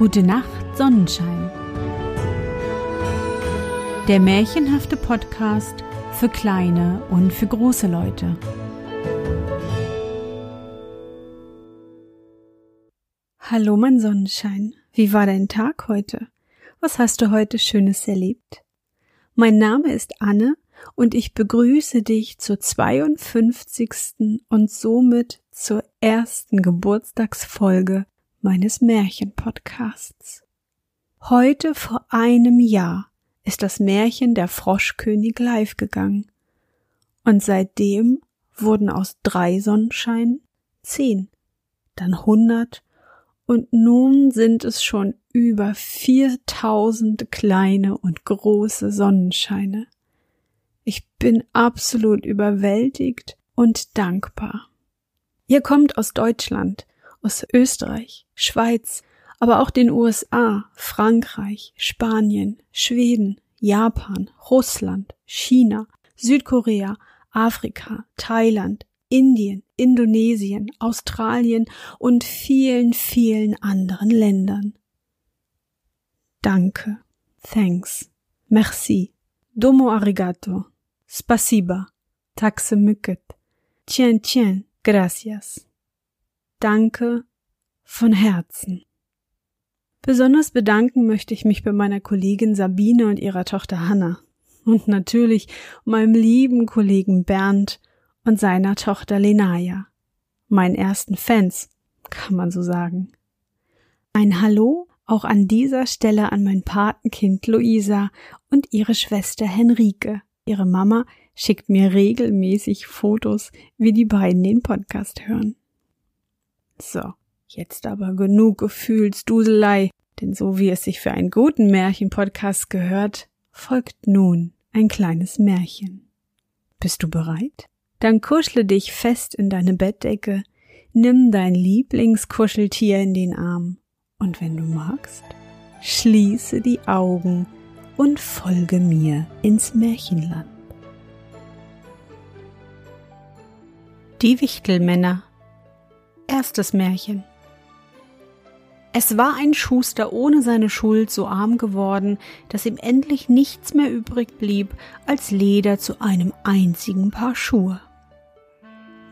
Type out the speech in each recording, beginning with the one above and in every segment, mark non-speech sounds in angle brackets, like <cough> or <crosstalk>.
Gute Nacht, Sonnenschein. Der märchenhafte Podcast für kleine und für große Leute. Hallo, mein Sonnenschein. Wie war dein Tag heute? Was hast du heute Schönes erlebt? Mein Name ist Anne und ich begrüße dich zur 52. und somit zur ersten Geburtstagsfolge meines Märchenpodcasts. Heute vor einem Jahr ist das Märchen der Froschkönig live gegangen. Und seitdem wurden aus drei Sonnenscheinen zehn, dann hundert und nun sind es schon über viertausend kleine und große Sonnenscheine. Ich bin absolut überwältigt und dankbar. Ihr kommt aus Deutschland, aus Österreich, Schweiz, aber auch den USA, Frankreich, Spanien, Schweden, Japan, Russland, China, Südkorea, Afrika, Thailand, Indien, Indonesien, Australien und vielen, vielen anderen Ländern. Danke. Thanks. Merci. Domo arigato. Spasiba. Taxe mycket. Tien tien. Gracias. Danke von Herzen. Besonders bedanken möchte ich mich bei meiner Kollegin Sabine und ihrer Tochter Hanna und natürlich meinem lieben Kollegen Bernd und seiner Tochter Lenaya, meinen ersten Fans, kann man so sagen. Ein Hallo auch an dieser Stelle an mein Patenkind Luisa und ihre Schwester Henrike. Ihre Mama schickt mir regelmäßig Fotos, wie die beiden den Podcast hören. So, jetzt aber genug Gefühlsduselei, denn so wie es sich für einen guten Märchenpodcast gehört, folgt nun ein kleines Märchen. Bist du bereit? Dann kuschle dich fest in deine Bettdecke, nimm dein Lieblingskuscheltier in den Arm und wenn du magst, schließe die Augen und folge mir ins Märchenland. Die Wichtelmänner Erstes Märchen. Es war ein Schuster ohne seine Schuld so arm geworden, dass ihm endlich nichts mehr übrig blieb als Leder zu einem einzigen Paar Schuhe.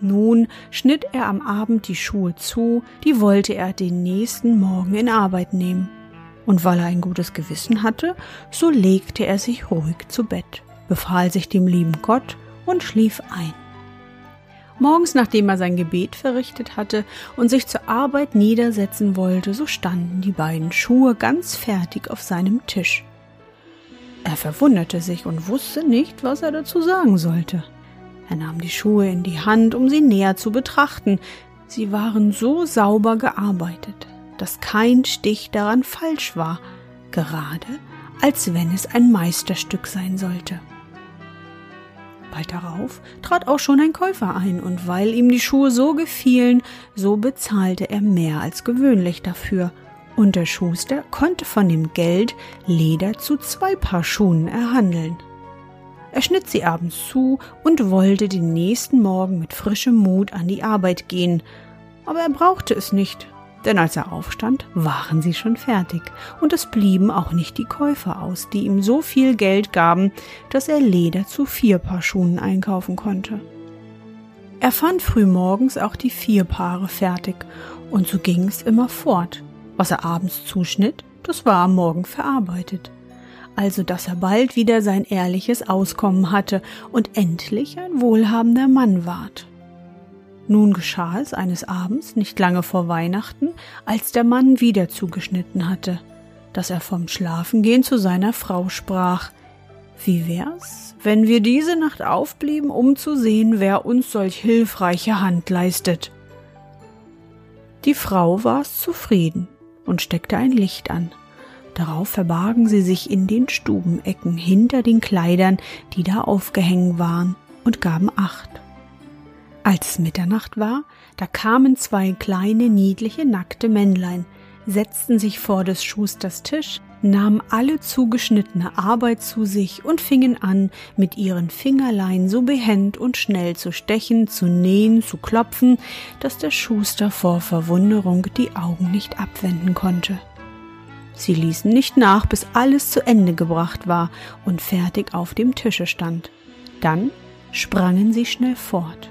Nun schnitt er am Abend die Schuhe zu, die wollte er den nächsten Morgen in Arbeit nehmen. Und weil er ein gutes Gewissen hatte, so legte er sich ruhig zu Bett, befahl sich dem lieben Gott und schlief ein. Morgens, nachdem er sein Gebet verrichtet hatte und sich zur Arbeit niedersetzen wollte, so standen die beiden Schuhe ganz fertig auf seinem Tisch. Er verwunderte sich und wusste nicht, was er dazu sagen sollte. Er nahm die Schuhe in die Hand, um sie näher zu betrachten. Sie waren so sauber gearbeitet, dass kein Stich daran falsch war, gerade als wenn es ein Meisterstück sein sollte. Bald darauf trat auch schon ein Käufer ein, und weil ihm die Schuhe so gefielen, so bezahlte er mehr als gewöhnlich dafür, und der Schuster konnte von dem Geld Leder zu zwei Paar Schuhen erhandeln. Er schnitt sie abends zu und wollte den nächsten Morgen mit frischem Mut an die Arbeit gehen, aber er brauchte es nicht, denn als er aufstand, waren sie schon fertig, und es blieben auch nicht die Käufer aus, die ihm so viel Geld gaben, dass er Leder zu vier Paar Schuhen einkaufen konnte. Er fand frühmorgens auch die vier Paare fertig, und so ging es immer fort. Was er abends zuschnitt, das war am Morgen verarbeitet. Also dass er bald wieder sein ehrliches Auskommen hatte und endlich ein wohlhabender Mann ward. Nun geschah es eines Abends, nicht lange vor Weihnachten, als der Mann wieder zugeschnitten hatte, dass er vom Schlafengehen zu seiner Frau sprach. Wie wär's, wenn wir diese Nacht aufblieben, um zu sehen, wer uns solch hilfreiche Hand leistet? Die Frau war's zufrieden und steckte ein Licht an. Darauf verbargen sie sich in den Stubenecken hinter den Kleidern, die da aufgehängt waren, und gaben Acht. Als Mitternacht war, da kamen zwei kleine, niedliche, nackte Männlein, setzten sich vor des Schusters Tisch, nahmen alle zugeschnittene Arbeit zu sich und fingen an, mit ihren Fingerlein so behend und schnell zu stechen, zu nähen, zu klopfen, dass der Schuster vor Verwunderung die Augen nicht abwenden konnte. Sie ließen nicht nach, bis alles zu Ende gebracht war und fertig auf dem Tische stand. Dann sprangen sie schnell fort.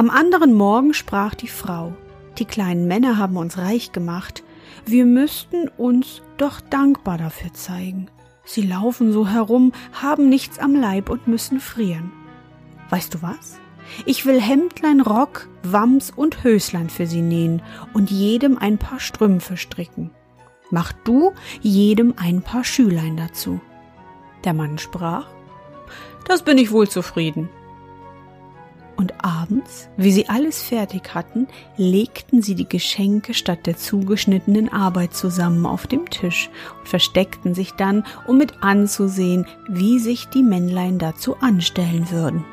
Am anderen Morgen sprach die Frau Die kleinen Männer haben uns reich gemacht, wir müssten uns doch dankbar dafür zeigen. Sie laufen so herum, haben nichts am Leib und müssen frieren. Weißt du was? Ich will Hemdlein, Rock, Wams und Höslein für sie nähen und jedem ein paar Strümpfe stricken. Mach du jedem ein paar Schülein dazu. Der Mann sprach, das bin ich wohl zufrieden. Und abends, wie sie alles fertig hatten, legten sie die Geschenke statt der zugeschnittenen Arbeit zusammen auf dem Tisch und versteckten sich dann, um mit anzusehen, wie sich die Männlein dazu anstellen würden.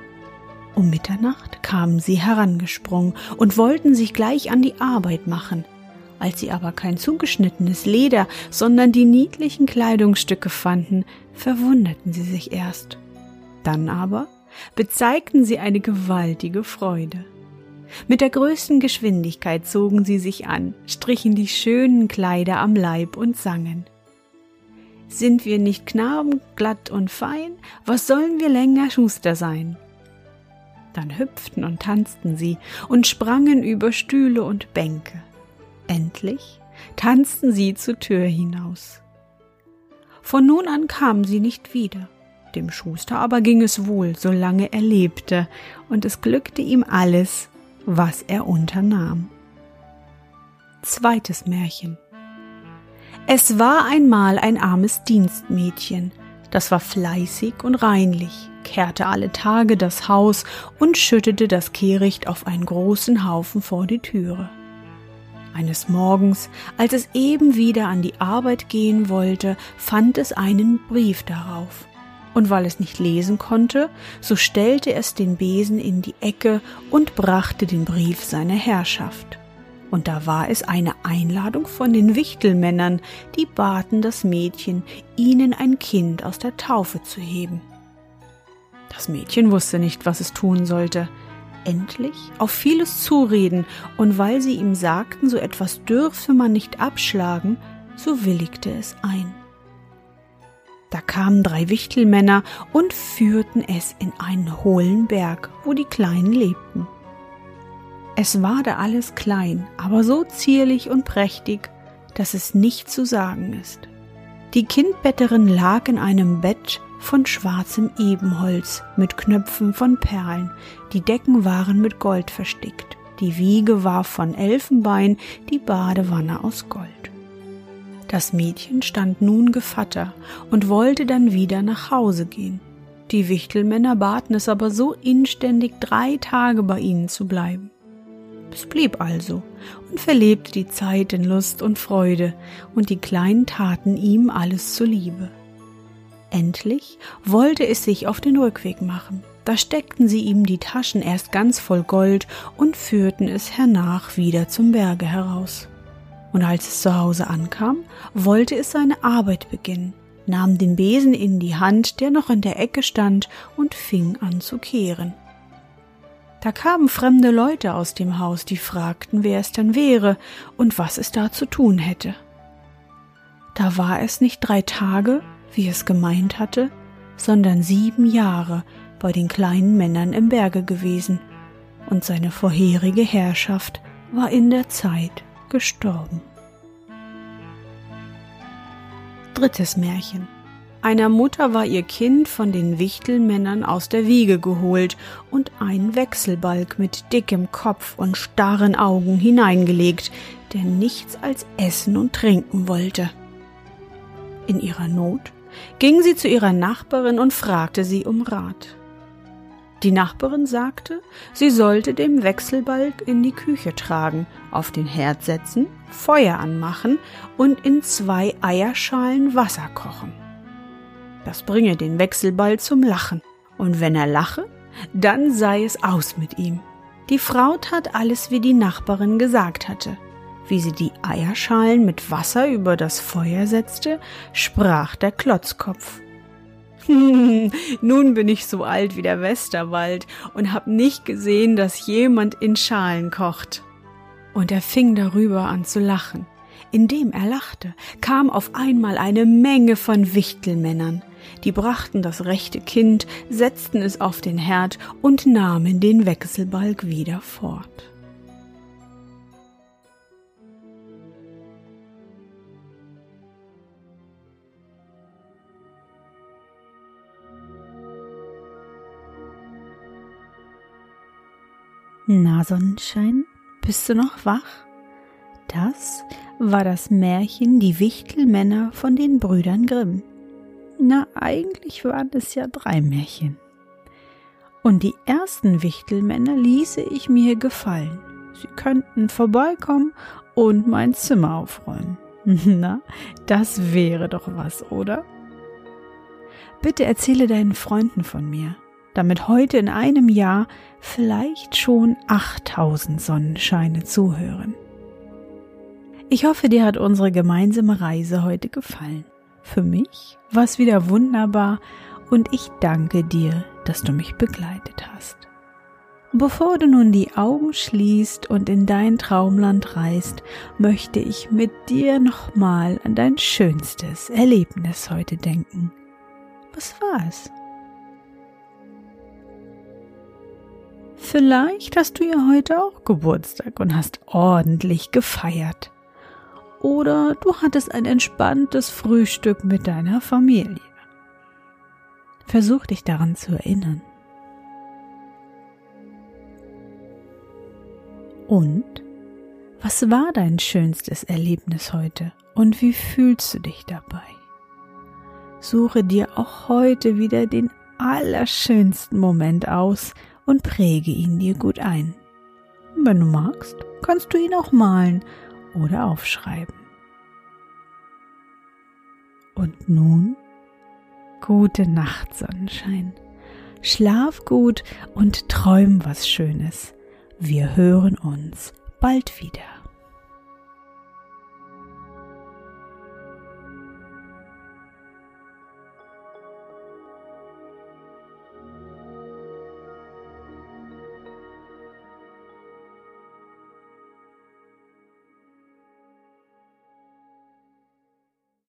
Um Mitternacht kamen sie herangesprungen und wollten sich gleich an die Arbeit machen. Als sie aber kein zugeschnittenes Leder, sondern die niedlichen Kleidungsstücke fanden, verwunderten sie sich erst. Dann aber bezeigten sie eine gewaltige Freude. Mit der größten Geschwindigkeit zogen sie sich an, strichen die schönen Kleider am Leib und sangen. Sind wir nicht Knaben glatt und fein, was sollen wir länger Schuster sein? Dann hüpften und tanzten sie und sprangen über Stühle und Bänke. Endlich tanzten sie zur Tür hinaus. Von nun an kamen sie nicht wieder. Dem Schuster aber ging es wohl, solange er lebte, und es glückte ihm alles, was er unternahm. Zweites Märchen Es war einmal ein armes Dienstmädchen, das war fleißig und reinlich, kehrte alle Tage das Haus und schüttete das Kehricht auf einen großen Haufen vor die Türe. Eines Morgens, als es eben wieder an die Arbeit gehen wollte, fand es einen Brief darauf und weil es nicht lesen konnte, so stellte es den Besen in die Ecke und brachte den Brief seiner Herrschaft. Und da war es eine Einladung von den Wichtelmännern, die baten das Mädchen, ihnen ein Kind aus der Taufe zu heben. Das Mädchen wusste nicht, was es tun sollte. Endlich auf vieles zureden, und weil sie ihm sagten, so etwas dürfe man nicht abschlagen, so willigte es ein. Da kamen drei Wichtelmänner und führten es in einen hohlen Berg, wo die Kleinen lebten. Es war da alles klein, aber so zierlich und prächtig, dass es nicht zu sagen ist. Die Kindbetterin lag in einem Bett von schwarzem Ebenholz mit Knöpfen von Perlen, die Decken waren mit Gold verstickt, die Wiege war von Elfenbein, die Badewanne aus Gold. Das Mädchen stand nun Gevatter und wollte dann wieder nach Hause gehen. Die Wichtelmänner baten es aber so inständig, drei Tage bei ihnen zu bleiben. Es blieb also und verlebte die Zeit in Lust und Freude, und die Kleinen taten ihm alles zuliebe. Endlich wollte es sich auf den Rückweg machen. Da steckten sie ihm die Taschen erst ganz voll Gold und führten es hernach wieder zum Berge heraus und als es zu Hause ankam, wollte es seine Arbeit beginnen, nahm den Besen in die Hand, der noch in der Ecke stand, und fing an zu kehren. Da kamen fremde Leute aus dem Haus, die fragten, wer es denn wäre und was es da zu tun hätte. Da war es nicht drei Tage, wie es gemeint hatte, sondern sieben Jahre bei den kleinen Männern im Berge gewesen, und seine vorherige Herrschaft war in der Zeit gestorben. Drittes Märchen. Einer Mutter war ihr Kind von den Wichtelmännern aus der Wiege geholt und ein Wechselbalg mit dickem Kopf und starren Augen hineingelegt, der nichts als essen und trinken wollte. In ihrer Not ging sie zu ihrer Nachbarin und fragte sie um Rat. Die Nachbarin sagte, sie sollte dem Wechselbalg in die Küche tragen, auf den Herd setzen, Feuer anmachen und in zwei Eierschalen Wasser kochen. Das bringe den Wechselbalg zum Lachen, und wenn er lache, dann sei es aus mit ihm. Die Frau tat alles, wie die Nachbarin gesagt hatte. Wie sie die Eierschalen mit Wasser über das Feuer setzte, sprach der Klotzkopf. <laughs> Nun bin ich so alt wie der Westerwald und hab nicht gesehen, dass jemand in Schalen kocht. Und er fing darüber an zu lachen. Indem er lachte, kam auf einmal eine Menge von Wichtelmännern. Die brachten das rechte Kind, setzten es auf den Herd und nahmen den Wechselbalg wieder fort. Na, Sonnenschein, bist du noch wach? Das war das Märchen Die Wichtelmänner von den Brüdern Grimm. Na, eigentlich waren es ja drei Märchen. Und die ersten Wichtelmänner ließe ich mir gefallen. Sie könnten vorbeikommen und mein Zimmer aufräumen. <laughs> Na, das wäre doch was, oder? Bitte erzähle deinen Freunden von mir, damit heute in einem Jahr vielleicht schon 8000 Sonnenscheine zuhören. Ich hoffe, dir hat unsere gemeinsame Reise heute gefallen. Für mich war es wieder wunderbar und ich danke dir, dass du mich begleitet hast. Bevor du nun die Augen schließt und in dein Traumland reist, möchte ich mit dir nochmal an dein schönstes Erlebnis heute denken. Was war es? Vielleicht hast du ja heute auch Geburtstag und hast ordentlich gefeiert oder du hattest ein entspanntes Frühstück mit deiner Familie. Versuch dich daran zu erinnern. Und was war dein schönstes Erlebnis heute und wie fühlst du dich dabei? Suche dir auch heute wieder den allerschönsten Moment aus und präge ihn dir gut ein. Wenn du magst, kannst du ihn auch malen oder aufschreiben. Und nun gute Nacht, Sonnenschein. Schlaf gut und träum was Schönes. Wir hören uns bald wieder.